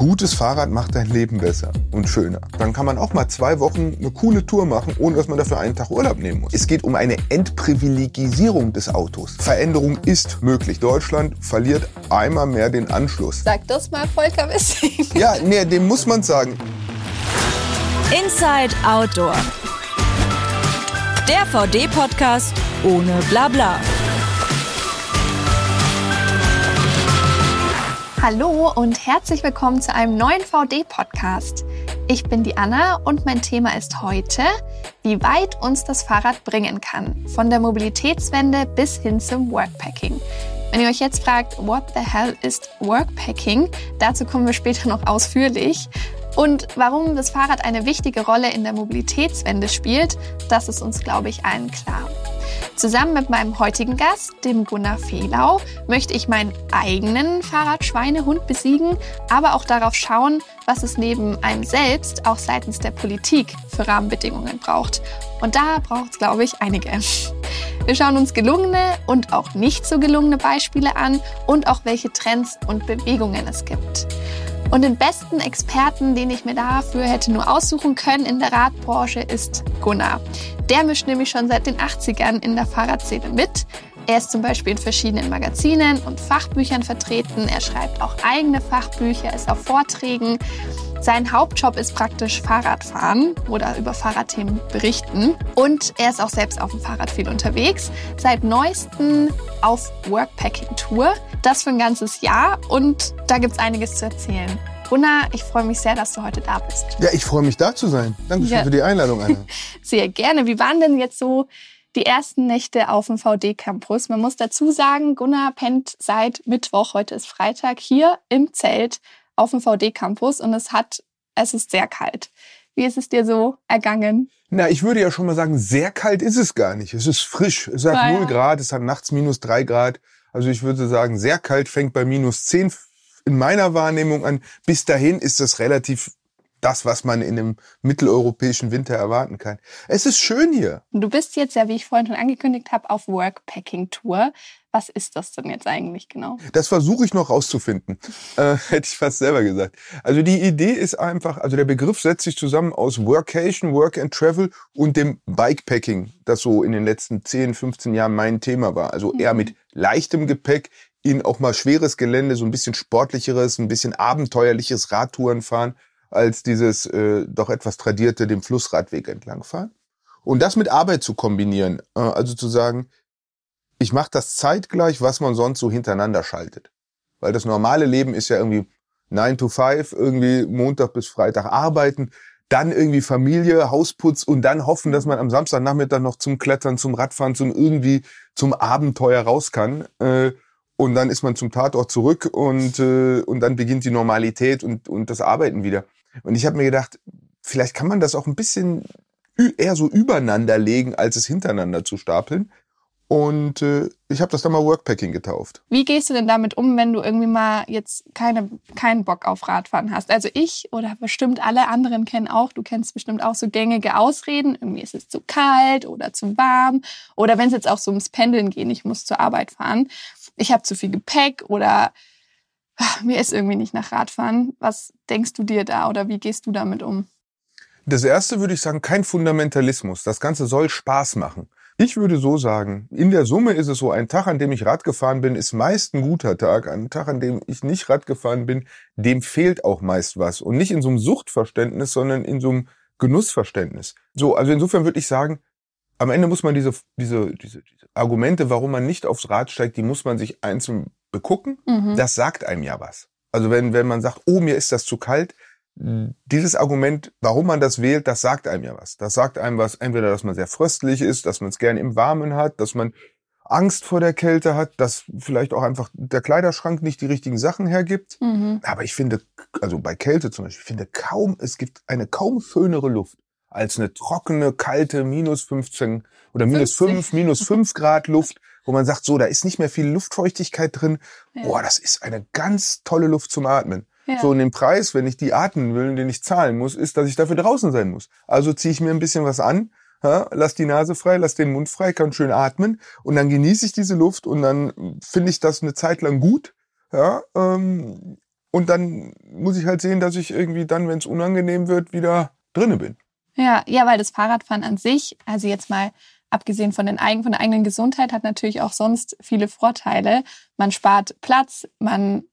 gutes Fahrrad macht dein Leben besser und schöner. Dann kann man auch mal zwei Wochen eine coole Tour machen, ohne dass man dafür einen Tag Urlaub nehmen muss. Es geht um eine Entprivilegisierung des Autos. Veränderung ist möglich. Deutschland verliert einmal mehr den Anschluss. Sag das mal Volker Wissing. Ja, nee, dem muss man sagen. Inside Outdoor. Der VD-Podcast ohne Blabla. Hallo und herzlich willkommen zu einem neuen VD-Podcast. Ich bin die Anna und mein Thema ist heute, wie weit uns das Fahrrad bringen kann. Von der Mobilitätswende bis hin zum Workpacking. Wenn ihr euch jetzt fragt, what the hell ist Workpacking, dazu kommen wir später noch ausführlich. Und warum das Fahrrad eine wichtige Rolle in der Mobilitätswende spielt, das ist uns, glaube ich, allen klar. Zusammen mit meinem heutigen Gast, dem Gunnar Fehlau, möchte ich meinen eigenen Fahrradschweinehund besiegen, aber auch darauf schauen, was es neben einem selbst auch seitens der Politik für Rahmenbedingungen braucht. Und da braucht es, glaube ich, einige. Wir schauen uns gelungene und auch nicht so gelungene Beispiele an und auch welche Trends und Bewegungen es gibt. Und den besten Experten, den ich mir dafür hätte nur aussuchen können in der Radbranche, ist Gunnar. Der mischt nämlich schon seit den 80ern in der Fahrradszene mit. Er ist zum Beispiel in verschiedenen Magazinen und Fachbüchern vertreten. Er schreibt auch eigene Fachbücher, ist auf Vorträgen. Sein Hauptjob ist praktisch Fahrradfahren oder über Fahrradthemen berichten. Und er ist auch selbst auf dem Fahrrad viel unterwegs. Seit neuestem auf Workpacking-Tour. Das für ein ganzes Jahr und da gibt es einiges zu erzählen. Gunnar, ich freue mich sehr, dass du heute da bist. Ja, ich freue mich da zu sein. Dankeschön ja. für die Einladung, Anna. sehr gerne. Wie waren denn jetzt so die ersten Nächte auf dem VD-Campus? Man muss dazu sagen, Gunnar pennt seit Mittwoch, heute ist Freitag, hier im Zelt auf dem VD-Campus und es hat, es ist sehr kalt. Wie ist es dir so ergangen? Na, ich würde ja schon mal sagen, sehr kalt ist es gar nicht. Es ist frisch. Es hat ja, 0 Grad, es hat nachts minus 3 Grad. Also ich würde sagen, sehr kalt fängt bei minus 10 in meiner Wahrnehmung an. Bis dahin ist das relativ das, was man in einem mitteleuropäischen Winter erwarten kann. Es ist schön hier. Du bist jetzt ja, wie ich vorhin schon angekündigt habe, auf Workpacking-Tour. Was ist das denn jetzt eigentlich genau? Das versuche ich noch rauszufinden. Äh, hätte ich fast selber gesagt. Also die Idee ist einfach, also der Begriff setzt sich zusammen aus Workation, Work and Travel und dem Bikepacking, das so in den letzten 10, 15 Jahren mein Thema war. Also eher mhm. mit leichtem Gepäck in auch mal schweres Gelände, so ein bisschen sportlicheres, ein bisschen abenteuerliches Radtouren fahren, als dieses äh, doch etwas tradierte dem Flussradweg entlangfahren. Und das mit Arbeit zu kombinieren, äh, also zu sagen, ich mache das zeitgleich, was man sonst so hintereinander schaltet. Weil das normale Leben ist ja irgendwie 9 to 5, irgendwie Montag bis Freitag arbeiten, dann irgendwie Familie, Hausputz und dann hoffen, dass man am Samstagnachmittag noch zum Klettern, zum Radfahren, zum irgendwie zum Abenteuer raus kann. Äh, und dann ist man zum Tatort zurück und, äh, und dann beginnt die Normalität und, und das Arbeiten wieder. Und ich habe mir gedacht, vielleicht kann man das auch ein bisschen eher so übereinander legen, als es hintereinander zu stapeln. Und äh, ich habe das dann mal Workpacking getauft. Wie gehst du denn damit um, wenn du irgendwie mal jetzt keine, keinen Bock auf Radfahren hast? Also ich oder bestimmt alle anderen kennen auch, du kennst bestimmt auch so gängige Ausreden. Irgendwie ist es zu kalt oder zu warm. Oder wenn es jetzt auch so ums Pendeln geht, ich muss zur Arbeit fahren. Ich habe zu viel Gepäck oder mir ist irgendwie nicht nach Radfahren. Was denkst du dir da oder wie gehst du damit um? Das erste würde ich sagen, kein Fundamentalismus. Das Ganze soll Spaß machen. Ich würde so sagen, in der Summe ist es so, ein Tag, an dem ich Rad gefahren bin, ist meist ein guter Tag. Ein Tag, an dem ich nicht Rad gefahren bin, dem fehlt auch meist was. Und nicht in so einem Suchtverständnis, sondern in so einem Genussverständnis. So, also insofern würde ich sagen, am Ende muss man diese, diese, diese, diese Argumente, warum man nicht aufs Rad steigt, die muss man sich einzeln begucken. Mhm. Das sagt einem ja was. Also wenn, wenn man sagt, oh, mir ist das zu kalt, dieses Argument, warum man das wählt, das sagt einem ja was. Das sagt einem was, entweder, dass man sehr fröstlich ist, dass man es gerne im Warmen hat, dass man Angst vor der Kälte hat, dass vielleicht auch einfach der Kleiderschrank nicht die richtigen Sachen hergibt. Mhm. Aber ich finde, also bei Kälte zum Beispiel, ich finde kaum, es gibt eine kaum schönere Luft als eine trockene, kalte, minus 15 oder minus 50. 5, minus 5 Grad Luft, wo man sagt, so, da ist nicht mehr viel Luftfeuchtigkeit drin. Ja. Boah, das ist eine ganz tolle Luft zum Atmen. Ja. So, und den Preis, wenn ich die atmen will, den ich zahlen muss, ist, dass ich dafür draußen sein muss. Also ziehe ich mir ein bisschen was an, ja, lass die Nase frei, lass den Mund frei, kann schön atmen und dann genieße ich diese Luft und dann finde ich das eine Zeit lang gut. Ja, ähm, und dann muss ich halt sehen, dass ich irgendwie dann, wenn es unangenehm wird, wieder drinne bin. Ja, ja, weil das Fahrradfahren an sich, also jetzt mal abgesehen von, den von der eigenen Gesundheit, hat natürlich auch sonst viele Vorteile. Man spart Platz, man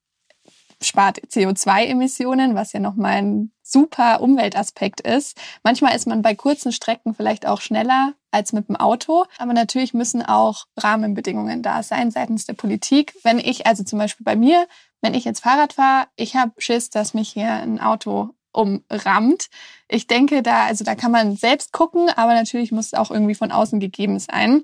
spart CO2-Emissionen, was ja nochmal ein super Umweltaspekt ist. Manchmal ist man bei kurzen Strecken vielleicht auch schneller als mit dem Auto, aber natürlich müssen auch Rahmenbedingungen da sein seitens der Politik. Wenn ich, also zum Beispiel bei mir, wenn ich jetzt Fahrrad fahre, ich habe Schiss, dass mich hier ein Auto umrammt. Ich denke, da, also da kann man selbst gucken, aber natürlich muss es auch irgendwie von außen gegeben sein.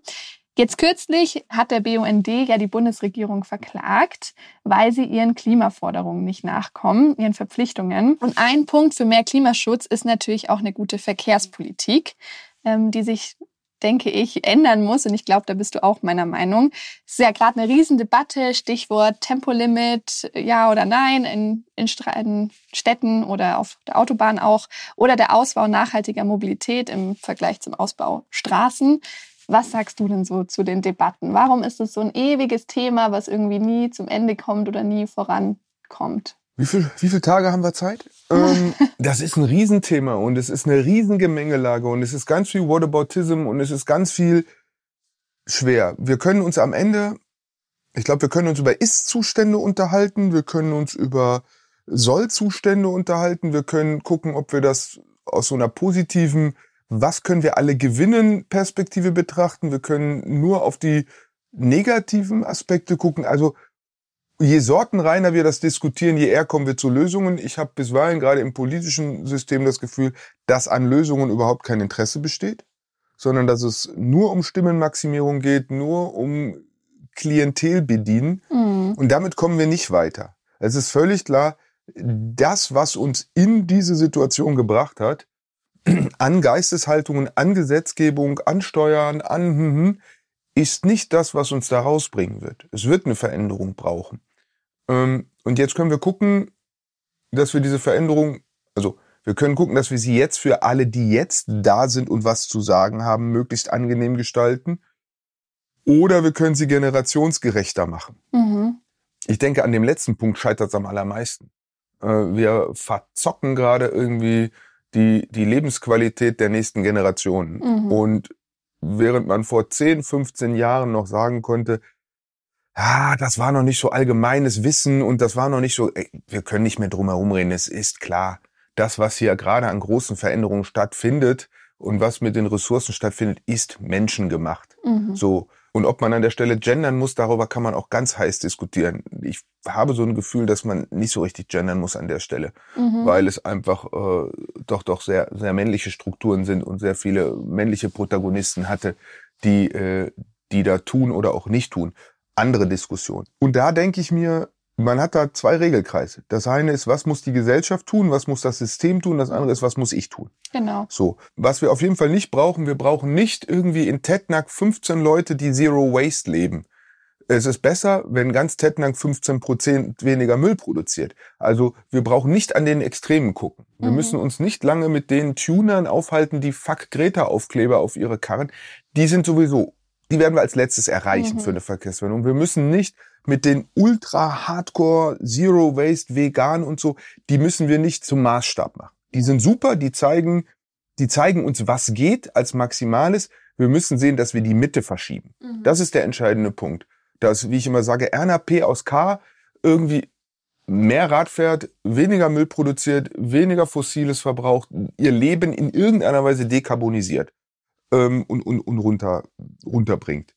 Jetzt kürzlich hat der BUND ja die Bundesregierung verklagt, weil sie ihren Klimaforderungen nicht nachkommen, ihren Verpflichtungen. Und ein Punkt für mehr Klimaschutz ist natürlich auch eine gute Verkehrspolitik, ähm, die sich denke ich, ändern muss. Und ich glaube, da bist du auch meiner Meinung. Es ist ja gerade eine Riesendebatte, Stichwort Tempolimit, ja oder nein, in, in, in, Städten oder auf der Autobahn auch. Oder der Ausbau nachhaltiger Mobilität im Vergleich zum Ausbau Straßen. Was sagst du denn so zu den Debatten? Warum ist es so ein ewiges Thema, was irgendwie nie zum Ende kommt oder nie vorankommt? Wie viel, wie viele Tage haben wir Zeit? Ähm, das ist ein Riesenthema und es ist eine Riesengemengelage und es ist ganz viel Whataboutism und es ist ganz viel schwer. Wir können uns am Ende, ich glaube, wir können uns über Ist-Zustände unterhalten, wir können uns über Soll-Zustände unterhalten, wir können gucken, ob wir das aus so einer positiven was können wir alle gewinnen Perspektive betrachten. Wir können nur auf die negativen Aspekte gucken. Also je sortenreiner wir das diskutieren, je eher kommen wir zu Lösungen. Ich habe bisweilen gerade im politischen System das Gefühl, dass an Lösungen überhaupt kein Interesse besteht, sondern dass es nur um Stimmenmaximierung geht, nur um Klientel bedienen. Mhm. Und damit kommen wir nicht weiter. Es ist völlig klar, das, was uns in diese Situation gebracht hat, an Geisteshaltungen, an Gesetzgebung, an Steuern, an hm, hm, ist nicht das, was uns da rausbringen wird. Es wird eine Veränderung brauchen. Ähm, und jetzt können wir gucken, dass wir diese Veränderung, also wir können gucken, dass wir sie jetzt für alle, die jetzt da sind und was zu sagen haben, möglichst angenehm gestalten. Oder wir können sie generationsgerechter machen. Mhm. Ich denke, an dem letzten Punkt scheitert es am allermeisten. Äh, wir verzocken gerade irgendwie die, die Lebensqualität der nächsten Generationen. Mhm. Und während man vor 10, 15 Jahren noch sagen konnte, ah, das war noch nicht so allgemeines Wissen und das war noch nicht so, ey, wir können nicht mehr drum herum reden, es ist klar, das, was hier gerade an großen Veränderungen stattfindet und was mit den Ressourcen stattfindet, ist menschengemacht. Mhm. So. Und ob man an der Stelle gendern muss, darüber kann man auch ganz heiß diskutieren. Ich habe so ein Gefühl, dass man nicht so richtig gendern muss an der Stelle, mhm. weil es einfach äh, doch doch sehr sehr männliche Strukturen sind und sehr viele männliche Protagonisten hatte, die äh, die da tun oder auch nicht tun. Andere Diskussion. Und da denke ich mir, man hat da zwei Regelkreise. Das eine ist, was muss die Gesellschaft tun, was muss das System tun, das andere ist, was muss ich tun. Genau. So, was wir auf jeden Fall nicht brauchen, wir brauchen nicht irgendwie in Tettnang 15 Leute, die Zero Waste leben. Es ist besser, wenn ganz Tettnang 15 Prozent weniger Müll produziert. Also wir brauchen nicht an den Extremen gucken. Wir mhm. müssen uns nicht lange mit den Tunern aufhalten, die Fuck Greta Aufkleber auf ihre Karren. Die sind sowieso, die werden wir als letztes erreichen mhm. für eine Verkehrswendung. Wir müssen nicht mit den ultra hardcore Zero Waste vegan und so, die müssen wir nicht zum Maßstab machen. Die sind super, die zeigen, die zeigen uns, was geht als Maximales. Wir müssen sehen, dass wir die Mitte verschieben. Mhm. Das ist der entscheidende Punkt. Dass, wie ich immer sage, Erna P aus K irgendwie mehr Rad fährt, weniger Müll produziert, weniger Fossiles verbraucht, ihr Leben in irgendeiner Weise dekarbonisiert ähm, und, und, und runter, runterbringt.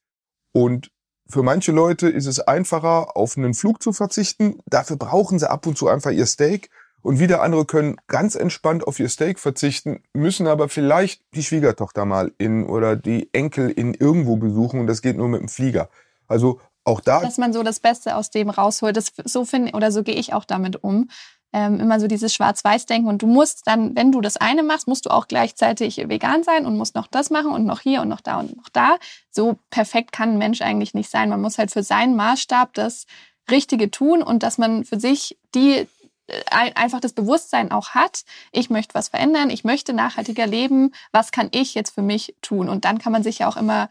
Und für manche Leute ist es einfacher, auf einen Flug zu verzichten. Dafür brauchen sie ab und zu einfach ihr Steak. Und wieder andere können ganz entspannt auf ihr Steak verzichten, müssen aber vielleicht die Schwiegertochter mal in oder die Enkel in irgendwo besuchen und das geht nur mit dem Flieger. Also auch da. Dass man so das Beste aus dem rausholt. Das, so finde oder so gehe ich auch damit um ähm, immer so dieses Schwarz-Weiß-Denken. Und du musst dann, wenn du das eine machst, musst du auch gleichzeitig vegan sein und musst noch das machen und noch hier und noch da und noch da. So perfekt kann ein Mensch eigentlich nicht sein. Man muss halt für seinen Maßstab das Richtige tun und dass man für sich die äh, einfach das Bewusstsein auch hat, ich möchte was verändern, ich möchte nachhaltiger leben, was kann ich jetzt für mich tun? Und dann kann man sich ja auch immer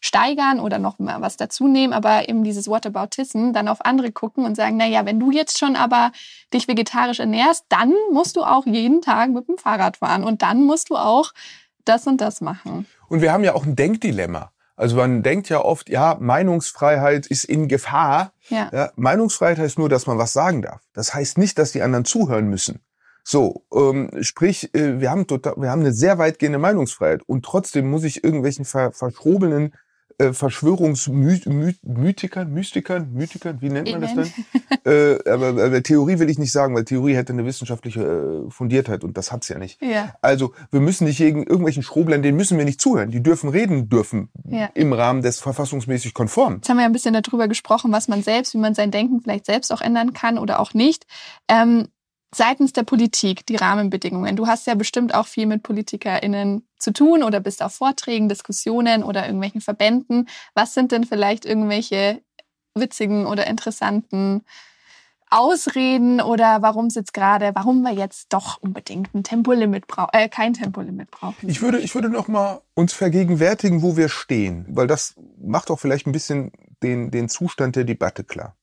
steigern oder noch mal was dazu nehmen, aber eben dieses Whataboutism dann auf andere gucken und sagen, na ja, wenn du jetzt schon aber dich vegetarisch ernährst, dann musst du auch jeden Tag mit dem Fahrrad fahren und dann musst du auch das und das machen. Und wir haben ja auch ein Denkdilemma. Also man denkt ja oft, ja, Meinungsfreiheit ist in Gefahr. Ja. Ja, Meinungsfreiheit heißt nur, dass man was sagen darf. Das heißt nicht, dass die anderen zuhören müssen. So, ähm, sprich, äh, wir haben total, wir haben eine sehr weitgehende Meinungsfreiheit und trotzdem muss ich irgendwelchen ver verschrobenen äh, Verschwörungsmythikern, Mystikern, Mythikern, wie nennt man das denn? äh, aber, aber Theorie will ich nicht sagen, weil Theorie hätte eine wissenschaftliche äh, Fundiertheit und das hat's ja nicht. Ja. Also wir müssen nicht gegen irgendwelchen Schroblern, denen müssen wir nicht zuhören. Die dürfen reden dürfen Ja. im Rahmen des verfassungsmäßig konform. Jetzt haben wir ja ein bisschen darüber gesprochen, was man selbst, wie man sein Denken vielleicht selbst auch ändern kann oder auch nicht. Ähm, seitens der Politik, die Rahmenbedingungen. Du hast ja bestimmt auch viel mit PolitikerInnen zu tun oder bist auf Vorträgen, Diskussionen oder irgendwelchen Verbänden. Was sind denn vielleicht irgendwelche witzigen oder interessanten Ausreden oder warum es gerade, warum wir jetzt doch unbedingt ein Tempolimit brauchen, äh, kein Tempolimit brauchen? Ich würde, ich würde noch mal uns vergegenwärtigen, wo wir stehen, weil das macht auch vielleicht ein bisschen den, den Zustand der Debatte klar.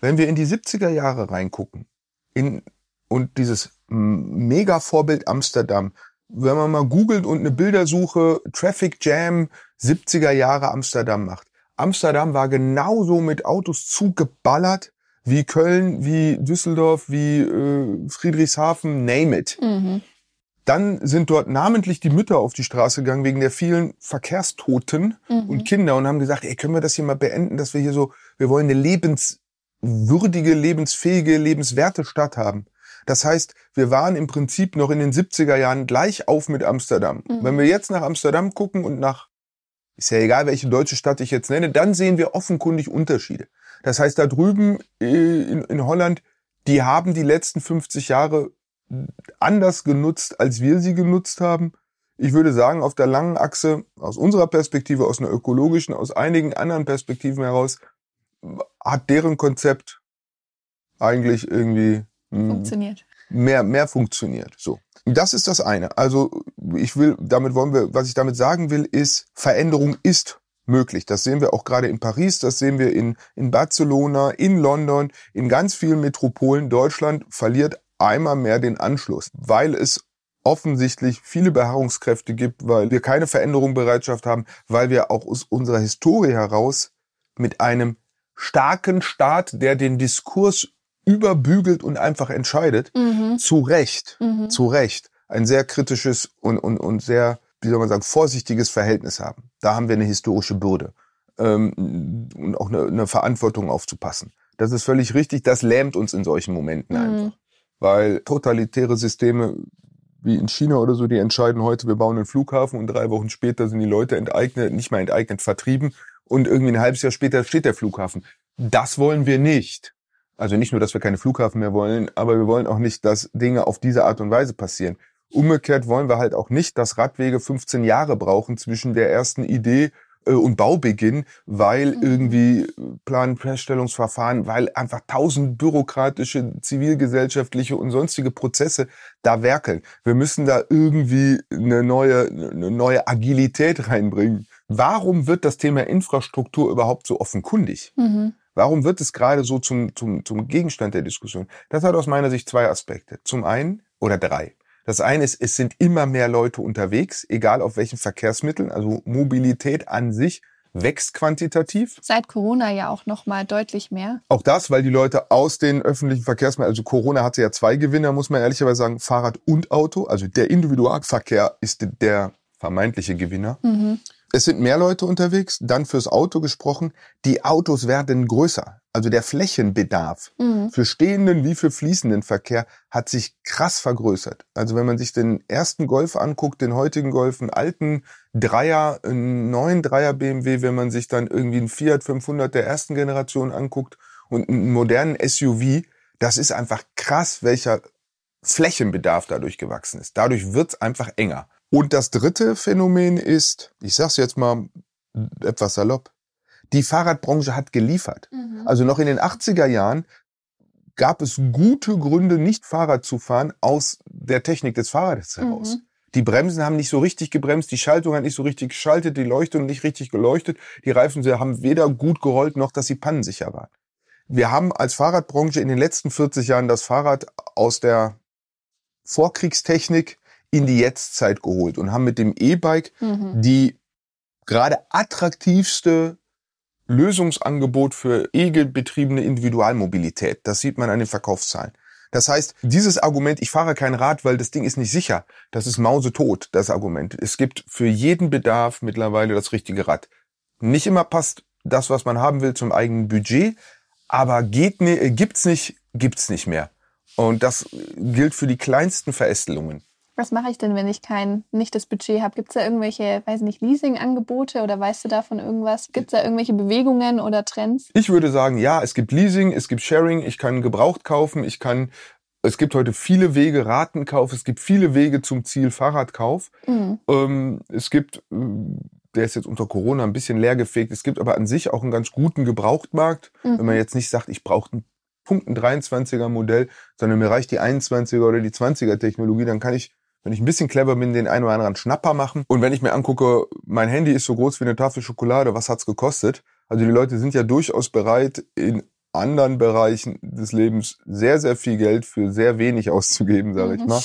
Wenn wir in die 70er Jahre reingucken, in, und dieses Mega-Vorbild Amsterdam, wenn man mal googelt und eine Bildersuche Traffic Jam 70er Jahre Amsterdam macht. Amsterdam war genauso mit Autos zugeballert wie Köln, wie Düsseldorf, wie äh, Friedrichshafen, name it. Mhm. Dann sind dort namentlich die Mütter auf die Straße gegangen wegen der vielen Verkehrstoten Mhm. und Kinder und haben gesagt, ey, können wir das hier mal beenden, dass wir hier so, wir wollen eine lebenswürdige, lebensfähige, lebenswerte Stadt haben. Das heißt, wir waren im Prinzip noch in den 70er Jahren gleich auf mit Amsterdam. Mhm. Wenn wir jetzt nach Amsterdam gucken und nach, ist ja egal, welche deutsche Stadt ich jetzt nenne, dann sehen wir offenkundig Unterschiede. Das heißt, da drüben äh, in, in Holland, die haben die letzten 50 Jahre anders genutzt, als wir sie genutzt haben. Ich würde sagen, auf der langen Achse, aus unserer Perspektive, aus einer ökologischen, aus einigen anderen Perspektiven heraus, hat deren Konzept eigentlich irgendwie Funktioniert. mehr, mehr funktioniert. So. Das ist das eine. Also, ich will, damit wollen wir, was ich damit sagen will, ist, Veränderung ist möglich. Das sehen wir auch gerade in Paris, das sehen wir in, in Barcelona, in London, in ganz vielen Metropolen. Deutschland verliert einmal mehr den Anschluss, weil es offensichtlich viele Beharrungskräfte gibt, weil wir keine Veränderungsbereitschaft haben, weil wir auch aus unserer Historie heraus mit einem starken Staat, der den Diskurs überbügelt und einfach entscheidet, Mhm. zu Recht, Mhm. zu Recht, ein sehr kritisches und, und, und sehr, wie soll man sagen, vorsichtiges Verhältnis haben. Da haben wir eine historische Bürde ähm, und auch eine, eine Verantwortung aufzupassen. Das ist völlig richtig, das lähmt uns in solchen Momenten Mhm. einfach. Weil totalitäre Systeme wie in China oder so, die entscheiden heute, wir bauen einen Flughafen und drei Wochen später sind die Leute enteignet, nicht mal enteignet, vertrieben und irgendwie ein halbes Jahr später steht der Flughafen. Das wollen wir nicht. Also nicht nur, dass wir keine Flughafen mehr wollen, aber wir wollen auch nicht, dass Dinge auf diese Art und Weise passieren. Umgekehrt wollen wir halt auch nicht, dass Radwege 15 Jahre brauchen zwischen der ersten Idee äh, und Baubeginn, weil Mhm. irgendwie Planfeststellungsverfahren, weil einfach tausend bürokratische, zivilgesellschaftliche und sonstige Prozesse da werkeln. Wir müssen da irgendwie eine neue, eine neue Agilität reinbringen. Warum wird das Thema Infrastruktur überhaupt so offenkundig? Mhm. Warum wird es gerade so zum, zum, zum Gegenstand der Diskussion? Das hat aus meiner Sicht zwei Aspekte. Zum einen, oder drei. Das eine ist, es sind immer mehr Leute unterwegs, egal auf welchen Verkehrsmitteln. Also Mobilität an sich wächst quantitativ. Seit Corona ja auch noch mal deutlich mehr. Auch das, weil die Leute aus den öffentlichen Verkehrsmitteln, also Corona hatte ja zwei Gewinner, muss man ehrlicherweise sagen, Fahrrad und Auto. Also der Individualverkehr ist der vermeintliche Gewinner. Mhm. Es sind mehr Leute unterwegs, dann fürs Auto gesprochen. Die Autos werden größer. Also der Flächenbedarf Mhm. für stehenden wie für fließenden Verkehr hat sich krass vergrößert. Also wenn man sich den ersten Golf anguckt, den heutigen Golf, einen alten Dreier, einen neuen Dreier BMW, wenn man sich dann irgendwie einen Fiat 500 der ersten Generation anguckt und einen modernen SUV, das ist einfach krass, welcher Flächenbedarf dadurch gewachsen ist. Dadurch wird's einfach enger. Und das dritte Phänomen ist, ich sag's jetzt mal etwas salopp, die Fahrradbranche hat geliefert. Mhm. Also noch in den 80er Jahren gab es gute Gründe, nicht Fahrrad zu fahren, aus der Technik des Fahrrades heraus. Mhm. Die Bremsen haben nicht so richtig gebremst, die Schaltung hat nicht so richtig geschaltet, die Leuchtung nicht richtig geleuchtet. Die Reifen haben weder gut gerollt noch, dass sie pannensicher waren. Wir haben als Fahrradbranche in den letzten 40 Jahren das Fahrrad aus der Vorkriegstechnik in die Jetztzeit geholt und haben mit dem E-Bike Mhm. die gerade attraktivste Lösungsangebot für E-betriebene Individualmobilität. Das sieht man an den Verkaufszahlen. Das heißt, dieses Argument, ich fahre kein Rad, weil das Ding ist nicht sicher, das ist mausetot, das Argument. Es gibt für jeden Bedarf mittlerweile das richtige Rad. Nicht immer passt das, was man haben will, zum eigenen Budget, aber geht, ne, gibt's nicht, gibt's nicht mehr. Und das gilt für die kleinsten Verästelungen. Was mache ich denn, wenn ich kein, nicht das Budget habe? Gibt es da irgendwelche, weiß nicht, Leasing-Angebote oder weißt du davon irgendwas? Gibt es da irgendwelche Bewegungen oder Trends? Ich würde sagen, ja, es gibt Leasing, es gibt Sharing, ich kann gebraucht kaufen, ich kann, es gibt heute viele Wege, Ratenkauf, es gibt viele Wege zum Ziel Fahrradkauf. Mhm. Ähm, es gibt, äh, der ist jetzt unter Corona ein bisschen leergefegt, es gibt aber an sich auch einen ganz guten Gebrauchtmarkt, Mhm. wenn man jetzt nicht sagt, ich brauche einen Punkt ein 23er Modell, sondern mir reicht die 21er oder die 20er Technologie, dann kann ich, wenn ich ein bisschen clever bin, den einen oder anderen Schnapper machen. Und wenn ich mir angucke, mein Handy ist so groß wie eine Tafel Schokolade, was hat's gekostet? Also die Leute sind ja durchaus bereit, in anderen Bereichen des Lebens sehr, sehr viel Geld für sehr wenig auszugeben, sage ich Mhm. mal.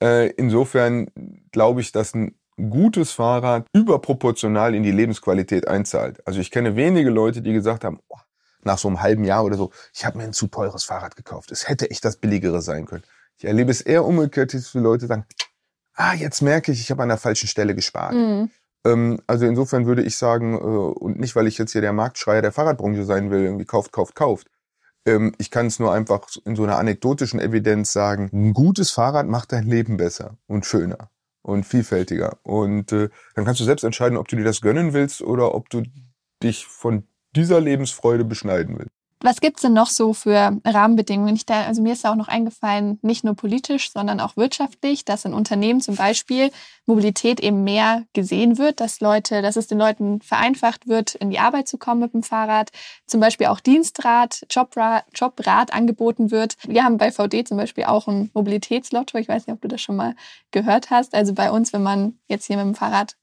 Äh, insofern glaube ich, dass ein gutes Fahrrad überproportional in die Lebensqualität einzahlt. Also ich kenne wenige Leute, die gesagt haben, oh, nach so einem halben Jahr oder so, ich habe mir ein zu teures Fahrrad gekauft. Es hätte echt das billigere sein können. Ich erlebe es eher umgekehrt, dass die Leute sagen, ah, jetzt merke ich, ich habe an der falschen Stelle gespart. Mhm. Ähm, also insofern würde ich sagen, äh, und nicht, weil ich jetzt hier der Marktschreier der Fahrradbranche sein will, irgendwie kauft, kauft, kauft. Ähm, ich kann es nur einfach in so einer anekdotischen Evidenz sagen, ein gutes Fahrrad macht dein Leben besser und schöner und vielfältiger. Und äh, dann kannst du selbst entscheiden, ob du dir das gönnen willst oder ob du dich von dieser Lebensfreude beschneiden willst. Was gibt's denn noch so für Rahmenbedingungen? Ich da, also mir ist da auch noch eingefallen, nicht nur politisch, sondern auch wirtschaftlich, dass in Unternehmen zum Beispiel Mobilität eben mehr gesehen wird, dass Leute, dass es den Leuten vereinfacht wird, in die Arbeit zu kommen mit dem Fahrrad, zum Beispiel auch Dienstrad, Jobrad, Jobrad angeboten wird. Wir haben bei VD zum Beispiel auch ein Mobilitätslotto. Ich weiß nicht, ob du das schon mal gehört hast. Also bei uns, wenn man jetzt hier mit dem Fahrrad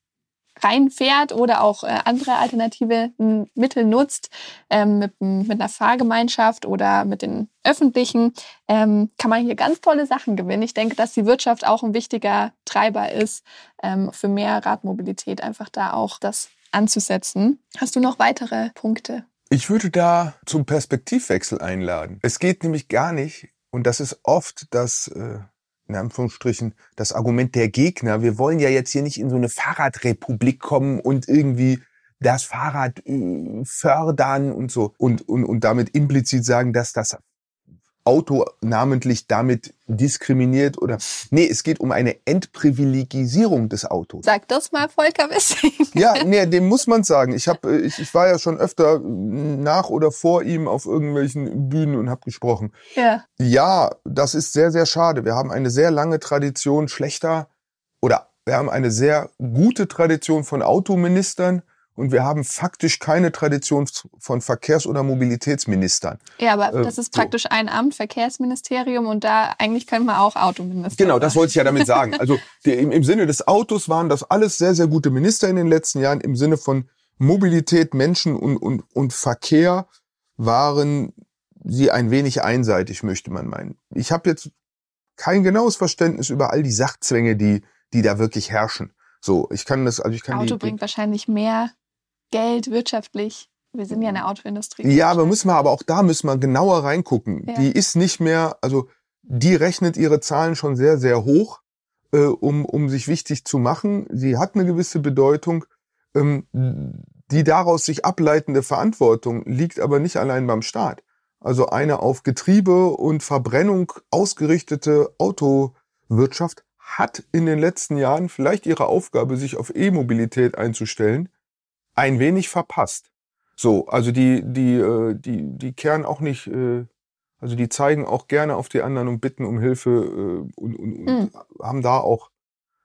reinfährt oder auch äh, andere alternative m, Mittel nutzt, ähm, mit, m- mit einer Fahrgemeinschaft oder mit den öffentlichen, ähm, kann man hier ganz tolle Sachen gewinnen. Ich denke, dass die Wirtschaft auch ein wichtiger Treiber ist ähm, für mehr Radmobilität, einfach da auch das anzusetzen. Hast du noch weitere Punkte? Ich würde da zum Perspektivwechsel einladen. Es geht nämlich gar nicht, und das ist oft das, äh, in Anführungsstrichen, das Argument der Gegner. Wir wollen ja jetzt hier nicht in so eine Fahrradrepublik kommen und irgendwie das Fahrrad äh, fördern und so und, und, und damit implizit sagen, dass das Auto namentlich damit diskriminiert oder nee, es geht um eine Entprivilegisierung des Autos. Sag das mal, Volker Wissing. Ja, nee, dem muss man sagen. Ich hab, äh, ich, ich war ja schon öfter nach oder vor ihm auf irgendwelchen Bühnen und habe gesprochen. Ja. Ja, das ist sehr, sehr schade. Wir haben eine sehr lange Tradition schlechter oder wir haben eine sehr gute Tradition von Autoministern und wir haben faktisch keine Tradition von Verkehrs- oder Mobilitätsministern. Ja, aber Äh, das ist so. praktisch ein Amt, Verkehrsministerium und da eigentlich können wir auch Autominister. Genau, das wollte ich ja damit sagen. Also die, im, im Sinne des Autos waren das alles sehr, sehr gute Minister in den letzten Jahren. Im Sinne von Mobilität, Menschen und, und, und Verkehr waren sie ein wenig einseitig, möchte man meinen. Ich habe jetzt kein genaues Verständnis über all die Sachzwänge, die, die da wirklich herrschen. So, ich kann das, also ich kann Auto die, bringt wahrscheinlich mehr Geld wirtschaftlich. Wir sind ja eine Autoindustrie. Ja, aber müssen wir aber auch da müssen wir genauer reingucken. Ja. Die ist nicht mehr, also die rechnet ihre Zahlen schon sehr, sehr hoch, äh, um, um sich wichtig zu machen. Sie hat eine gewisse Bedeutung. Ähm, die daraus sich ableitende Verantwortung liegt aber nicht allein beim Staat. Also eine auf Getriebe und Verbrennung ausgerichtete Autowirtschaft hat in den letzten Jahren vielleicht ihre Aufgabe, sich auf E-Mobilität einzustellen, ein wenig verpasst. So, also die, die, äh, die, die kehren auch nicht, äh, also die zeigen auch gerne auf die anderen und bitten um Hilfe äh, und, und, und Mhm. haben da auch,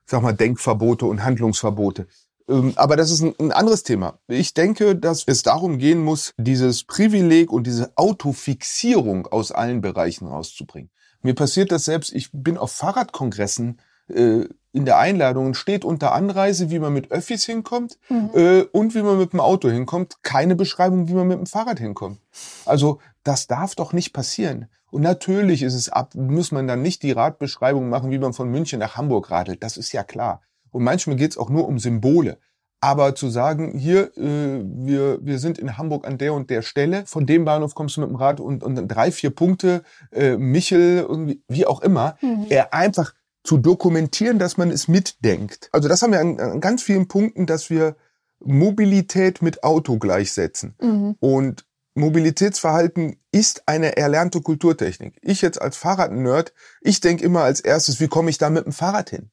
sag mal, Denkverbote und Handlungsverbote. Ähm, aber das ist ein, ein anderes Thema. Ich denke, dass es darum gehen muss, dieses Privileg und diese Autofixierung aus allen Bereichen rauszubringen. Mir passiert das selbst, ich bin auf Fahrradkongressen äh, in der Einladung steht unter Anreise, wie man mit Öffis hinkommt mhm. äh, und wie man mit dem Auto hinkommt. Keine Beschreibung, wie man mit dem Fahrrad hinkommt. Also das darf doch nicht passieren. Und natürlich ist es ab, muss man dann nicht die Radbeschreibung machen, wie man von München nach Hamburg radelt. Das ist ja klar. Und manchmal geht es auch nur um Symbole. Aber zu sagen, hier, äh, wir, wir sind in Hamburg an der und der Stelle, von dem Bahnhof kommst du mit dem Rad und, und drei, vier Punkte, äh, Michel, irgendwie, wie auch immer, mhm. er einfach zu dokumentieren, dass man es mitdenkt. Also das haben wir an, an ganz vielen Punkten, dass wir Mobilität mit Auto gleichsetzen. Mhm. Und Mobilitätsverhalten ist eine erlernte Kulturtechnik. Ich jetzt als Fahrradnerd, ich denke immer als erstes, wie komme ich da mit dem Fahrrad hin?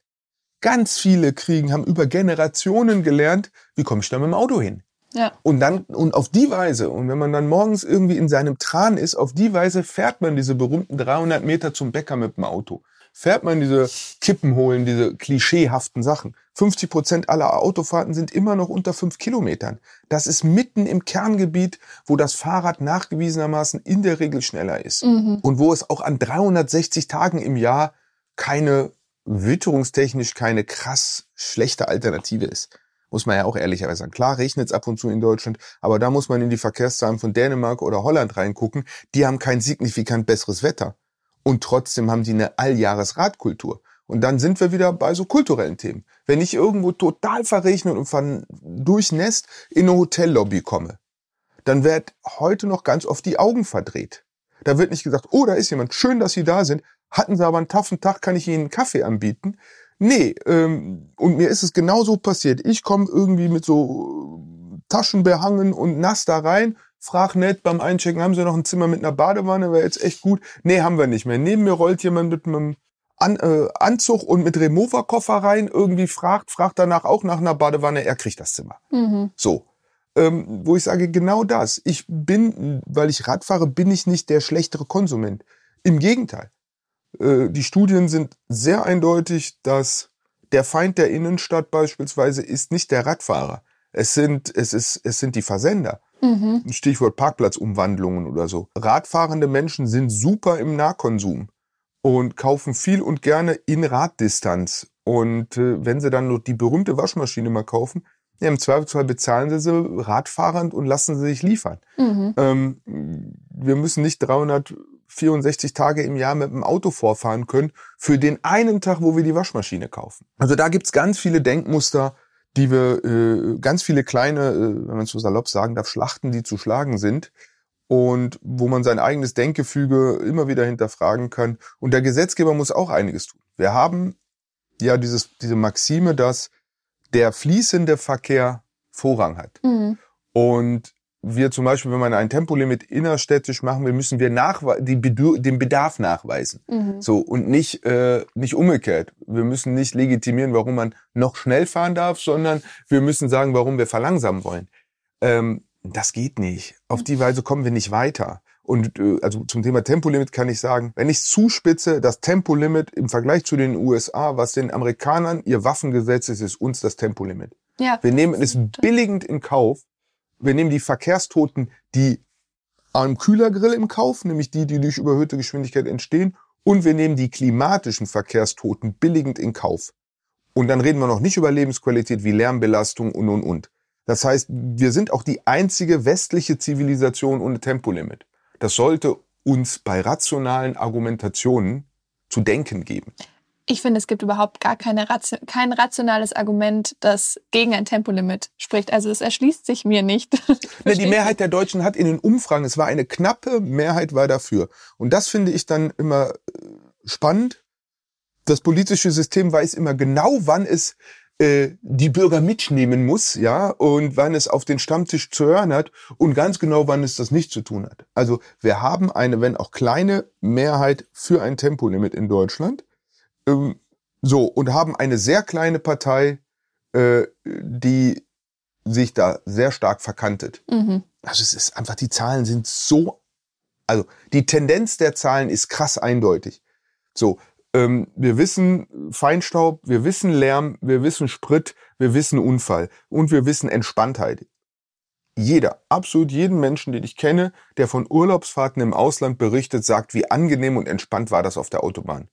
Ganz viele kriegen, haben über Generationen gelernt, wie komme ich da mit dem Auto hin? Ja. Und dann, und auf die Weise, und wenn man dann morgens irgendwie in seinem Tran ist, auf die Weise fährt man diese berühmten 300 Meter zum Bäcker mit dem Auto. Fährt man diese Kippen holen, diese klischeehaften Sachen. 50 Prozent aller Autofahrten sind immer noch unter fünf Kilometern. Das ist mitten im Kerngebiet, wo das Fahrrad nachgewiesenermaßen in der Regel schneller ist. Mhm. Und wo es auch an 360 Tagen im Jahr keine witterungstechnisch keine krass schlechte Alternative ist. Muss man ja auch ehrlicherweise sagen. Klar regnet es ab und zu in Deutschland, aber da muss man in die Verkehrszahlen von Dänemark oder Holland reingucken. Die haben kein signifikant besseres Wetter. Und trotzdem haben die eine Alljahresradkultur. Und dann sind wir wieder bei so kulturellen Themen. Wenn ich irgendwo total verregnet und von durchnässt in eine Hotellobby komme, dann wird heute noch ganz oft die Augen verdreht. Da wird nicht gesagt, oh, da ist jemand, schön, dass Sie da sind. Hatten Sie aber einen taffen Tag, kann ich Ihnen einen Kaffee anbieten? Nee, ähm, und mir ist es genauso passiert. Ich komme irgendwie mit so Taschen behangen und nass da rein, frag nett beim Einchecken, haben Sie noch ein Zimmer mit einer Badewanne? Wäre jetzt echt gut. Nee, haben wir nicht mehr. Neben mir rollt jemand mit einem An äh, Anzug und mit Remover-Koffer rein, irgendwie fragt, fragt danach auch nach einer Badewanne, er kriegt das Zimmer. Mhm. So. Ähm, wo ich sage, genau das. Ich bin, weil ich Rad fahre, bin ich nicht der schlechtere Konsument. Im Gegenteil. Äh, die Studien sind sehr eindeutig, dass der Feind der Innenstadt beispielsweise ist nicht der Radfahrer. Es sind, es ist, es sind die Versender. Mhm. Stichwort Parkplatzumwandlungen oder so. Radfahrende Menschen sind super im Nahkonsum und kaufen viel und gerne in Raddistanz. Und äh, wenn sie dann nur die berühmte Waschmaschine mal kaufen, ja, im Zweifelsfall bezahlen sie sie radfahrend und lassen sie sich liefern. Mhm. Ähm, wir müssen nicht 300 64 Tage im Jahr mit dem Auto vorfahren können, für den einen Tag, wo wir die Waschmaschine kaufen. Also da gibt's ganz viele Denkmuster, die wir, äh, ganz viele kleine, äh, wenn man so salopp sagen darf, Schlachten, die zu schlagen sind und wo man sein eigenes Denkgefüge immer wieder hinterfragen kann. Und der Gesetzgeber muss auch einiges tun. Wir haben ja dieses, diese Maxime, dass der fließende Verkehr Vorrang hat. Mhm. Und wir zum Beispiel, wenn man ein Tempolimit innerstädtisch machen will, müssen wir die den Bedarf nachweisen. Mhm. So und nicht äh, nicht umgekehrt. Wir müssen nicht legitimieren, warum man noch schnell fahren darf, sondern wir müssen sagen, warum wir verlangsamen wollen. Ähm, das geht nicht. Auf die Weise kommen wir nicht weiter. Und äh, also zum Thema Tempolimit kann ich sagen, wenn ich zuspitze, das Tempolimit im Vergleich zu den USA, was den Amerikanern ihr Waffengesetz ist, ist uns das Tempolimit. Ja. Wir nehmen es billigend in Kauf, wir nehmen die Verkehrstoten, die am Kühlergrill im Kauf, nämlich die, die durch überhöhte Geschwindigkeit entstehen, und wir nehmen die klimatischen Verkehrstoten billigend in Kauf. Und dann reden wir noch nicht über Lebensqualität wie Lärmbelastung und, und, und. Das heißt, wir sind auch die einzige westliche Zivilisation ohne Tempolimit. Das sollte uns bei rationalen Argumentationen zu denken geben. Ich finde, es gibt überhaupt gar keine kein rationales Argument, das gegen ein Tempolimit spricht. Also es erschließt sich mir nicht. Ne, die Mehrheit der Deutschen hat in den Umfragen, es war eine knappe Mehrheit war dafür. Und das finde ich dann immer äh, spannend. Das politische System weiß immer genau, wann es äh, die Bürger mitnehmen muss, ja, und wann es auf den Stammtisch zu hören hat und ganz genau, wann es das nicht zu tun hat. Also wir haben eine, wenn auch kleine Mehrheit für ein Tempolimit in Deutschland. Ähm, so, und haben eine sehr kleine Partei, äh, die sich da sehr stark verkantet. Mhm. Also es ist einfach, die Zahlen sind so, also die Tendenz der Zahlen ist krass eindeutig. So, ähm, wir wissen Feinstaub, wir wissen Lärm, wir wissen Sprit, wir wissen Unfall und wir wissen Entspanntheit. Jeder, absolut jeden Menschen, den ich kenne, der von Urlaubsfahrten im Ausland berichtet, sagt, wie angenehm und entspannt war das auf der Autobahn.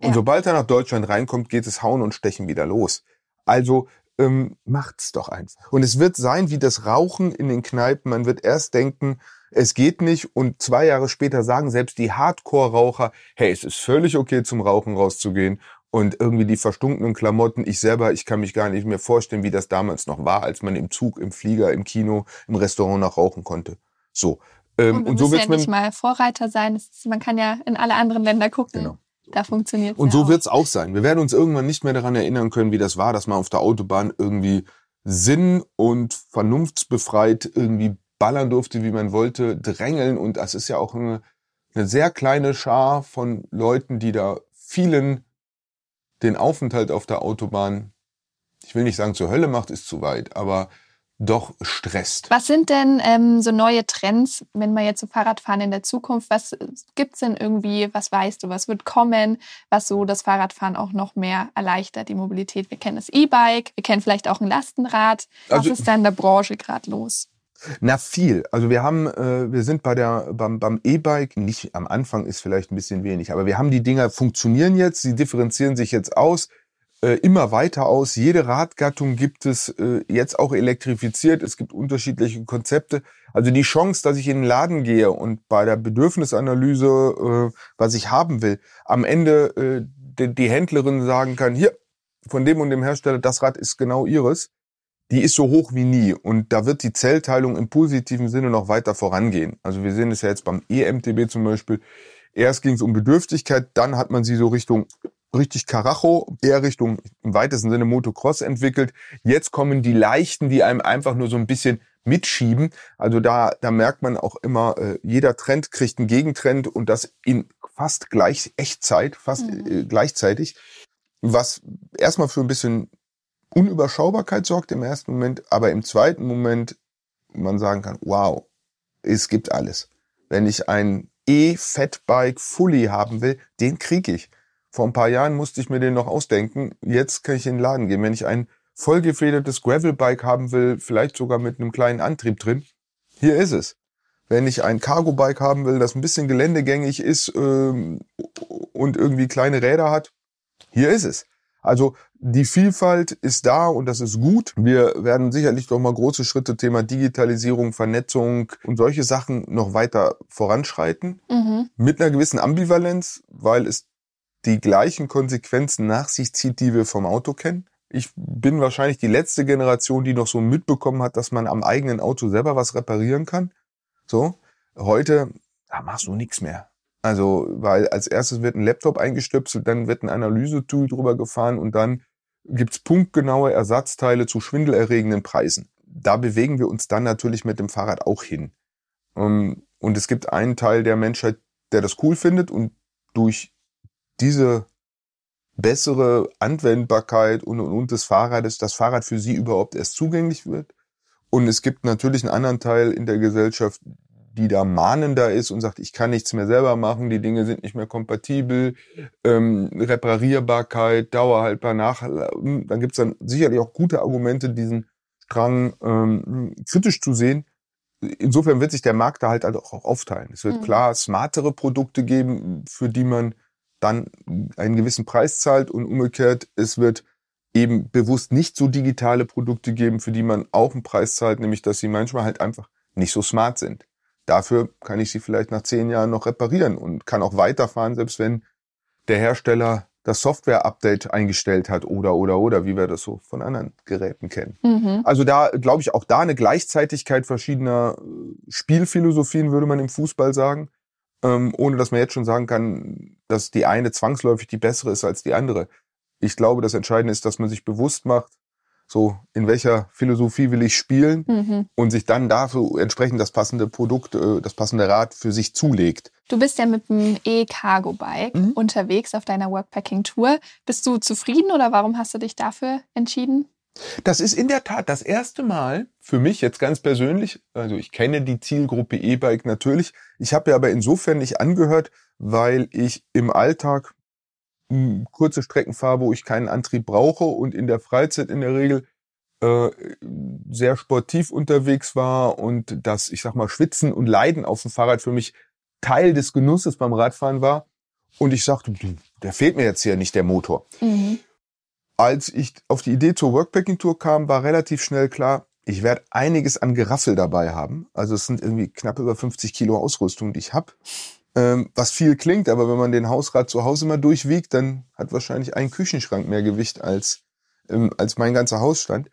Und Ja. sobald er nach Deutschland reinkommt, geht es Hauen und Stechen wieder los. Also ähm, macht's doch einfach. Und es wird sein wie das Rauchen in den Kneipen. Man wird erst denken, es geht nicht und zwei Jahre später sagen selbst die Hardcore-Raucher, hey, es ist völlig okay zum Rauchen rauszugehen und irgendwie die verstunkenen Klamotten. Ich selber, ich kann mich gar nicht mehr vorstellen, wie das damals noch war, als man im Zug, im Flieger, im Kino, im Restaurant noch rauchen konnte. So. Ähm, Und wir und so wird's ja nicht mal Vorreiter sein. Ist, man kann ja in alle anderen Länder gucken. Genau. Da funktioniert Und ja so auch. wird's auch sein. Wir werden uns irgendwann nicht mehr daran erinnern können, wie das war, dass man auf der Autobahn irgendwie sinn- und vernunftsbefreit irgendwie ballern durfte, wie man wollte, drängeln. Und das ist ja auch eine, eine sehr kleine Schar von Leuten, die da vielen den Aufenthalt auf der Autobahn, ich will nicht sagen zur Hölle macht, ist zu weit, aber doch stresst. Was sind denn ähm, so neue Trends, wenn wir jetzt so Fahrradfahren in der Zukunft? Was gibt's denn irgendwie, was weißt du, was wird kommen, was so das Fahrradfahren auch noch mehr erleichtert, die Mobilität? Wir kennen das E-Bike, wir kennen vielleicht auch ein Lastenrad. Was Also- ist da in der Branche gerade los? Na viel. Also wir haben, äh, wir sind bei der beim beim E-Bike nicht am Anfang ist vielleicht ein bisschen wenig, aber wir haben die Dinger funktionieren jetzt, sie differenzieren sich jetzt aus, äh, immer weiter aus. Jede Radgattung gibt es äh, jetzt auch elektrifiziert. Es gibt unterschiedliche Konzepte. Also die Chance, dass ich in den Laden gehe und bei der Bedürfnisanalyse, äh, was ich haben will, am Ende äh, die, die Händlerin sagen kann, hier von dem und dem Hersteller, das Rad ist genau ihres die ist so hoch wie nie und da wird die Zellteilung im positiven Sinne noch weiter vorangehen. Also wir sehen es ja jetzt beim EMTB zum Beispiel. Erst ging es um Bedürftigkeit, dann hat man sie so Richtung richtig Karacho, eher Richtung im weitesten Sinne Motocross entwickelt. Jetzt kommen die leichten, die einem einfach nur so ein bisschen mitschieben. Also da, da merkt man auch immer, äh, jeder Trend kriegt einen Gegentrend und das in fast gleich Echtzeit, fast Mhm. äh, gleichzeitig, was erstmal für ein bisschen Unüberschaubarkeit sorgt im ersten Moment, aber im zweiten Moment man sagen kann, wow, es gibt alles. Wenn ich ein E-Fatbike Fully haben will, den kriege ich. Vor ein paar Jahren musste ich mir den noch ausdenken. Jetzt kann ich in den Laden gehen. Wenn ich ein vollgefedertes Gravelbike haben will, vielleicht sogar mit einem kleinen Antrieb drin, hier ist es. Wenn ich ein Cargo-Bike haben will, das ein bisschen geländegängig ist ähm, und irgendwie kleine Räder hat, hier ist es. Also die Vielfalt ist da und das ist gut. Wir werden sicherlich doch mal große Schritte Thema Digitalisierung, Vernetzung und solche Sachen noch weiter voranschreiten. Mhm. Mit einer gewissen Ambivalenz, weil es die gleichen Konsequenzen nach sich zieht, die wir vom Auto kennen. Ich bin wahrscheinlich die letzte Generation, die noch so mitbekommen hat, dass man am eigenen Auto selber was reparieren kann. So. Heute, da machst du nichts mehr. Also, weil als erstes wird ein Laptop eingestöpselt, dann wird ein Analysetool drüber gefahren und dann gibt's punktgenaue Ersatzteile zu schwindelerregenden Preisen. Da bewegen wir uns dann natürlich mit dem Fahrrad auch hin. Ähm, Und es gibt einen Teil der Menschheit, der das cool findet und durch diese bessere Anwendbarkeit und, und, und des Fahrrades das Fahrrad für sie überhaupt erst zugänglich wird. Und es gibt natürlich einen anderen Teil in der Gesellschaft, die da mahnender ist und sagt, ich kann nichts mehr selber machen, die Dinge sind nicht mehr kompatibel, ähm, Reparierbarkeit, dauerhaltbar nach. Dann gibt's dann sicherlich auch gute Argumente, diesen Strang ähm, kritisch zu sehen. Insofern wird sich der Markt da halt auch aufteilen. Es wird Mhm. klar smartere Produkte geben, für die man dann einen gewissen Preis zahlt und umgekehrt, es wird eben bewusst nicht so digitale Produkte geben, für die man auch einen Preis zahlt, nämlich dass sie manchmal halt einfach nicht so smart sind. Dafür kann ich sie vielleicht nach zehn Jahren noch reparieren und kann auch weiterfahren, selbst wenn der Hersteller das Software-Update eingestellt hat oder oder oder, wie wir das so von anderen Geräten kennen. Mhm. Also da glaube ich auch da eine Gleichzeitigkeit verschiedener äh, Spielphilosophien, würde man im Fußball sagen, ähm, ohne dass man jetzt schon sagen kann, dass die eine zwangsläufig die bessere ist als die andere. Ich glaube, das Entscheidende ist, dass man sich bewusst macht, so in welcher Philosophie will ich spielen Mhm. und sich dann dafür entsprechend das passende Produkt, äh, das passende Rad für sich zulegt. Du bist ja mit dem E-Cargo-Bike Mhm. unterwegs auf deiner Workpacking-Tour. Bist du zufrieden oder warum hast du dich dafür entschieden? Das ist in der Tat das erste Mal für mich jetzt ganz persönlich. Also ich kenne die Zielgruppe E-Bike natürlich. Ich habe ja aber insofern nicht angehört, weil ich im Alltag mh, kurze Strecken fahre, wo ich keinen Antrieb brauche und in der Freizeit in der Regel äh, sehr sportiv unterwegs war und das, ich sag mal, Schwitzen und Leiden auf dem Fahrrad für mich Teil des Genusses beim Radfahren war. Und ich sagte, der fehlt mir jetzt hier nicht, der Motor. Mhm. Als ich auf die Idee zur Workpacking-Tour kam, war relativ schnell klar, ich werde einiges an Geraffel dabei haben. Also es sind irgendwie knapp über 50 Kilo Ausrüstung, die ich habe. Ähm, was viel klingt, aber wenn man den Hausrat zu Hause mal durchwiegt, dann hat wahrscheinlich ein Küchenschrank mehr Gewicht als, ähm, als mein ganzer Hausstand.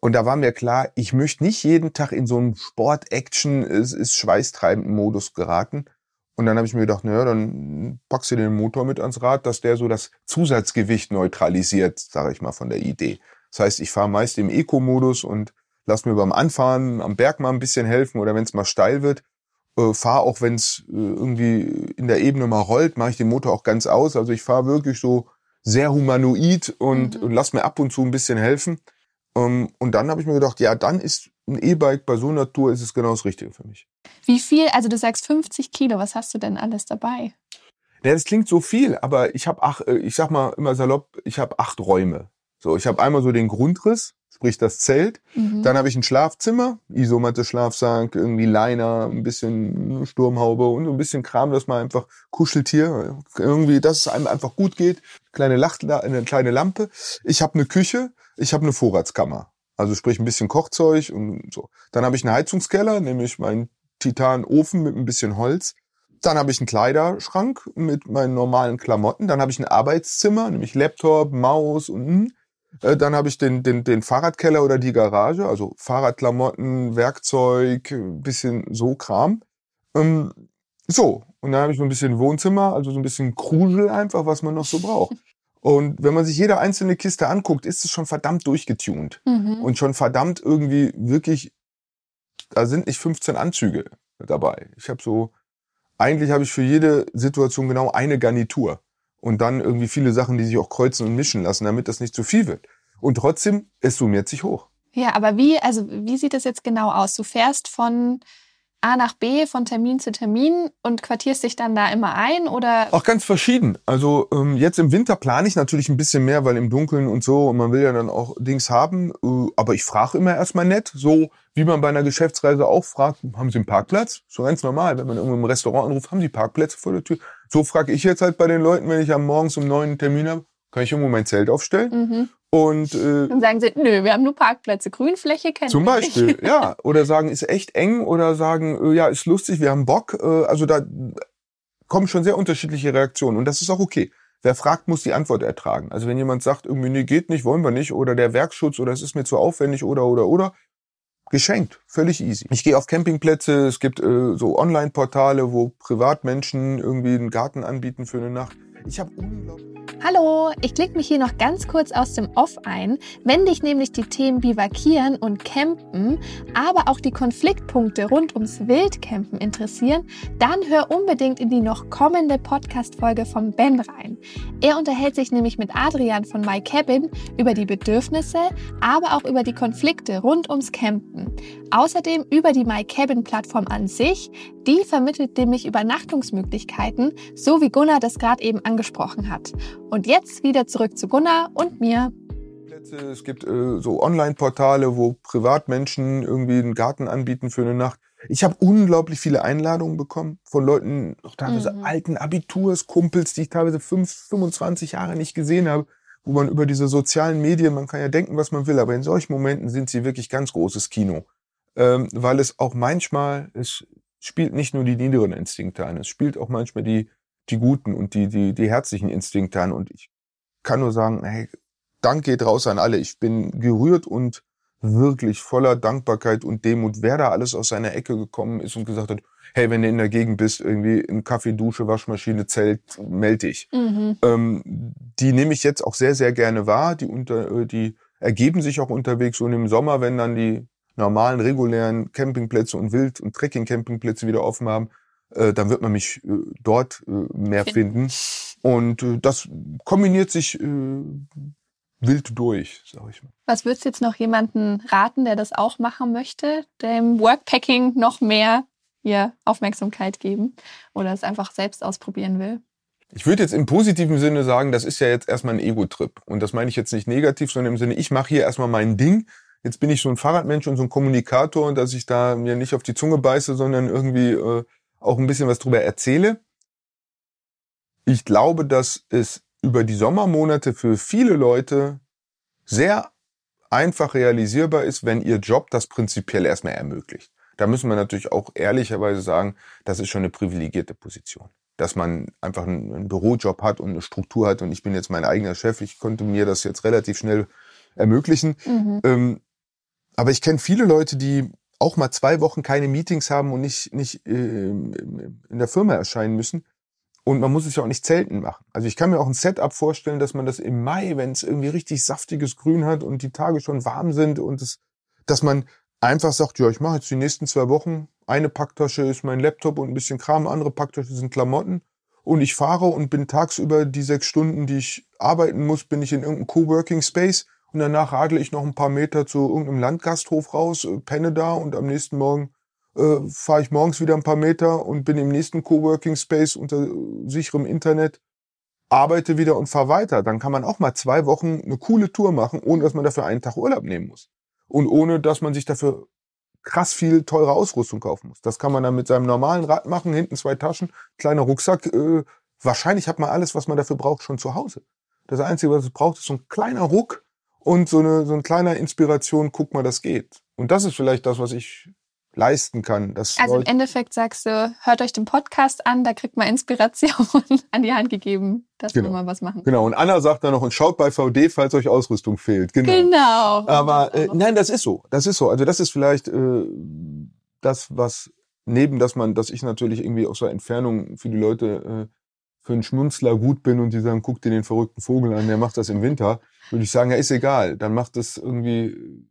Und da war mir klar, ich möchte nicht jeden Tag in so einen Sport-Action, es ist schweißtreibenden Modus geraten. Und dann habe ich mir gedacht, naja, dann packst du den Motor mit ans Rad, dass der so das Zusatzgewicht neutralisiert, sage ich mal, von der Idee. Das heißt, ich fahre meist im Eco-Modus und lass mir beim Anfahren am Berg mal ein bisschen helfen oder wenn es mal steil wird. Äh, fahre auch, wenn es äh, irgendwie in der Ebene mal rollt, mache ich den Motor auch ganz aus. Also ich fahre wirklich so sehr humanoid und, mhm. und lass mir ab und zu ein bisschen helfen. Ähm, und dann habe ich mir gedacht, ja, dann ist ein E-Bike bei so einer Tour ist es genau das Richtige für mich. Wie viel, also du sagst 50 Kilo, was hast du denn alles dabei? Ja, das klingt so viel, aber ich habe acht, äh, ich sag mal immer salopp, ich habe acht Räume. So, ich habe einmal so den Grundriss, sprich das Zelt. Mhm. Dann habe ich ein Schlafzimmer, Isomatte, Schlafsack, irgendwie Liner, ein bisschen Sturmhaube und so ein bisschen Kram, dass man einfach kuschelt hier. Irgendwie, dass es einem einfach gut geht. Kleine Lacht, eine kleine Lampe. Ich habe eine Küche, ich habe eine Vorratskammer. Also sprich ein bisschen Kochzeug und so. Dann habe ich einen Heizungskeller, nämlich meinen Titanofen mit ein bisschen Holz. Dann habe ich einen Kleiderschrank mit meinen normalen Klamotten. Dann habe ich ein Arbeitszimmer, nämlich Laptop, Maus und äh, dann habe ich den, den, den Fahrradkeller oder die Garage, also Fahrradklamotten, Werkzeug, bisschen so Kram. Ähm, so, und dann habe ich so ein bisschen Wohnzimmer, also so ein bisschen Krusel einfach, was man noch so braucht. Und wenn man sich jede einzelne Kiste anguckt, ist es schon verdammt durchgetunt. Mhm. Und schon verdammt irgendwie wirklich, da sind nicht 15 Anzüge dabei. Ich habe so, eigentlich habe ich für jede Situation genau eine Garnitur. Und dann irgendwie viele Sachen, die sich auch kreuzen und mischen lassen, damit das nicht zu viel wird. Und trotzdem, es summiert sich hoch. Ja, aber wie, also wie sieht das jetzt genau aus? Du fährst von A nach B von Termin zu Termin und quartierst dich dann da immer ein oder? Auch ganz verschieden. Also ähm, jetzt im Winter plane ich natürlich ein bisschen mehr, weil im Dunkeln und so und man will ja dann auch Dings haben. Äh, aber ich frage immer erstmal nett, so wie man bei einer Geschäftsreise auch fragt, haben Sie einen Parkplatz? So ganz normal, wenn man irgendwo im Restaurant anruft, haben Sie Parkplätze vor der Tür? So frage ich jetzt halt bei den Leuten, wenn ich am Morgens um neun einen Termin habe, kann ich irgendwo mein Zelt aufstellen? Mhm. Und äh, dann sagen sie, nö, wir haben nur Parkplätze, Grünfläche kennen Zum Beispiel, ja. Oder sagen, ist echt eng oder sagen, äh, ja, ist lustig, wir haben Bock. Äh, also da kommen schon sehr unterschiedliche Reaktionen und das ist auch okay. Wer fragt, muss die Antwort ertragen. Also wenn jemand sagt, irgendwie, nee, geht nicht, wollen wir nicht, oder der Werkschutz, oder es ist mir zu aufwendig, oder, oder, oder, geschenkt, völlig easy. Ich gehe auf Campingplätze, es gibt äh, so Online-Portale, wo Privatmenschen irgendwie einen Garten anbieten für eine Nacht. Ich habe unglaublich Hallo, ich klicke mich hier noch ganz kurz aus dem Off ein. Wenn dich nämlich die Themen Bivakieren und Campen, aber auch die Konfliktpunkte rund ums Wildcampen interessieren, dann hör unbedingt in die noch kommende Podcast-Folge vom Ben rein. Er unterhält sich nämlich mit Adrian von My Cabin über die Bedürfnisse, aber auch über die Konflikte rund ums Campen. Außerdem über die My Cabin Plattform an sich. Die vermittelt nämlich Übernachtungsmöglichkeiten, so wie Gunnar das gerade eben angesprochen hat. Und jetzt wieder zurück zu Gunnar und mir. Es gibt äh, so Online-Portale, wo Privatmenschen irgendwie einen Garten anbieten für eine Nacht. Ich habe unglaublich viele Einladungen bekommen von Leuten, noch teilweise mhm. alten Abiturskumpels, die ich teilweise fünf, 25 Jahre nicht gesehen habe, wo man über diese sozialen Medien, man kann ja denken, was man will, aber in solchen Momenten sind sie wirklich ganz großes Kino ähm, weil es auch manchmal, es spielt nicht nur die niederen Instinkte an, es spielt auch manchmal die, die guten und die, die, die herzlichen Instinkte an. Und ich kann nur sagen, hey, Dank geht raus an alle. Ich bin gerührt und wirklich voller Dankbarkeit und Demut, wer da alles aus seiner Ecke gekommen ist und gesagt hat, hey, wenn du in der Gegend bist, irgendwie in Kaffee, Dusche, Waschmaschine, Zelt, melde dich. Mhm. Ähm, die nehme ich jetzt auch sehr, sehr gerne wahr. Die, unter, die ergeben sich auch unterwegs und im Sommer, wenn dann die normalen, regulären Campingplätze und Wild- und Trekking-Campingplätze wieder offen haben, äh, dann wird man mich äh, dort äh, mehr finden. Und äh, das kombiniert sich äh, wild durch, sag ich mal. Was würdest du jetzt noch jemanden raten, der das auch machen möchte, dem Workpacking noch mehr hier Aufmerksamkeit geben oder es einfach selbst ausprobieren will? Ich würde jetzt im positiven Sinne sagen, das ist ja jetzt erstmal ein Ego-Trip. Und das meine ich jetzt nicht negativ, sondern im Sinne, ich mache hier erstmal mein Ding Jetzt bin ich so ein Fahrradmensch und so ein Kommunikator und dass ich da mir nicht auf die Zunge beiße, sondern irgendwie äh, auch ein bisschen was drüber erzähle. Ich glaube, dass es über die Sommermonate für viele Leute sehr einfach realisierbar ist, wenn ihr Job das prinzipiell erstmal ermöglicht. Da müssen wir natürlich auch ehrlicherweise sagen, das ist schon eine privilegierte Position. Dass man einfach einen, Bürojob hat und eine Struktur hat und ich bin jetzt mein eigener Chef, ich konnte mir das jetzt relativ schnell ermöglichen. Mhm. Ähm, aber ich kenne viele Leute, die auch mal zwei Wochen keine Meetings haben und nicht, nicht äh, in der Firma erscheinen müssen. Und man muss es ja auch nicht zelten machen. Also ich kann mir auch ein Setup vorstellen, dass man das im Mai, wenn es irgendwie richtig saftiges Grün hat und die Tage schon warm sind und es, dass man einfach sagt, ja, ich mache jetzt die nächsten zwei Wochen, eine Packtasche ist mein Laptop und ein bisschen Kram, andere Packtasche sind Klamotten und ich fahre und bin tagsüber die sechs Stunden, die ich arbeiten muss, bin ich in irgendeinem Coworking Space und danach radle ich noch ein paar Meter zu irgendeinem Landgasthof raus, äh, penne da und am nächsten Morgen äh, fahre ich morgens wieder ein paar Meter und bin im nächsten Coworking Space unter sicherem Internet, arbeite wieder und fahre weiter. Dann kann man auch mal zwei Wochen eine coole Tour machen, ohne dass man dafür einen Tag Urlaub nehmen muss. Und ohne dass man sich dafür krass viel teure Ausrüstung kaufen muss. Das kann man dann mit seinem normalen Rad machen, hinten zwei Taschen, kleiner Rucksack. Äh, wahrscheinlich hat man alles, was man dafür braucht, schon zu Hause. Das Einzige, was es braucht, ist so ein kleiner Ruck und so eine so ein kleiner Inspiration, guck mal, das geht. Und das ist vielleicht das, was ich leisten kann. also Leute im Endeffekt sagst du, hört euch den Podcast an, da kriegt man Inspiration an die Hand gegeben, dass genau. wir mal was machen. Genau, und Anna sagt dann noch, und schaut bei VD, falls euch Ausrüstung fehlt. Genau. genau. Aber äh, nein, das ist so. Das ist so. Also das ist vielleicht äh, das, was neben, dass man, dass ich natürlich irgendwie aus der Entfernung für die Leute äh, für einen Schmunzler gut bin und die sagen, guck dir den verrückten Vogel an, der macht das im Winter, würde ich sagen, ja, ist egal. Dann macht das irgendwie,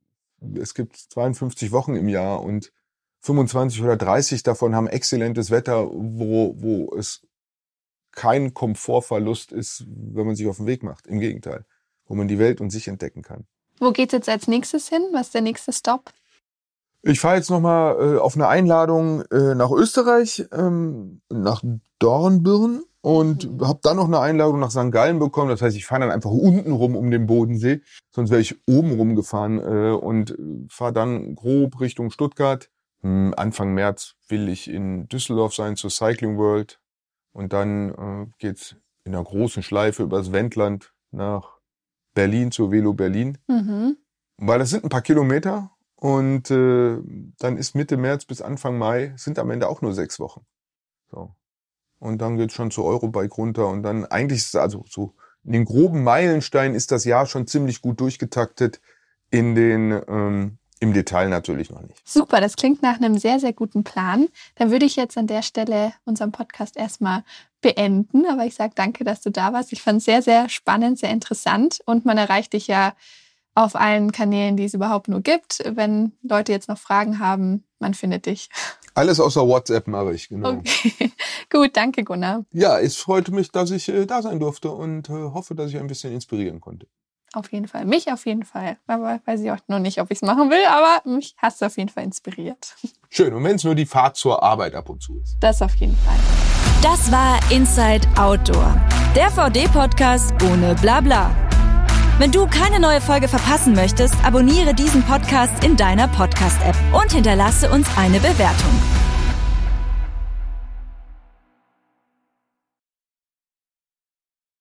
es gibt 52 Wochen im Jahr und 25 oder 30 davon haben exzellentes Wetter, wo, wo es kein Komfortverlust ist, wenn man sich auf den Weg macht. Im Gegenteil, wo man die Welt und sich entdecken kann. Wo geht's jetzt als nächstes hin? Was ist der nächste Stop? Ich fahre jetzt nochmal äh, auf eine Einladung äh, nach Österreich, ähm, nach Dornbirn und mhm. habe dann noch eine Einladung nach St. Gallen bekommen. Das heißt, ich fahre dann einfach unten rum um den Bodensee, sonst wäre ich oben rumgefahren äh, und fahre dann grob Richtung Stuttgart hm, Anfang März will ich in Düsseldorf sein zur Cycling World und dann äh, geht's in einer großen Schleife übers Wendland nach Berlin zur Velo Berlin. Mhm. Weil das sind ein paar Kilometer und äh, dann ist Mitte März bis Anfang Mai sind am Ende auch nur sechs Wochen. So. Und dann geht's schon zur Eurobike runter und dann eigentlich ist also so in den groben Meilenstein ist das Jahr schon ziemlich gut durchgetaktet. In den ähm, im Detail natürlich noch nicht. Super, das klingt nach einem sehr, sehr guten Plan. Dann würde ich jetzt an der Stelle unseren Podcast erstmal beenden. Aber ich sage danke, dass du da warst. Ich fand es sehr, sehr spannend, sehr interessant. Und man erreicht dich ja auf allen Kanälen, die es überhaupt nur gibt. Wenn Leute jetzt noch Fragen haben, man findet dich. Alles außer WhatsApp mache ich, genau. Okay. Gut, danke Gunnar. Ja, es freute mich, dass ich äh, da sein durfte und äh, hoffe, dass ich ein bisschen inspirieren konnte. Auf jeden Fall. Mich auf jeden Fall. Aber weiß ich auch noch nicht, ob ich es machen will, aber mich hast du auf jeden Fall inspiriert. Schön. Und wenn es nur die Fahrt zur Arbeit ab und zu ist. Das auf jeden Fall. Das war Inside Outdoor. Der VD-Podcast ohne Blabla. Wenn du keine neue Folge verpassen möchtest, abonniere diesen Podcast in deiner Podcast-App und hinterlasse uns eine Bewertung.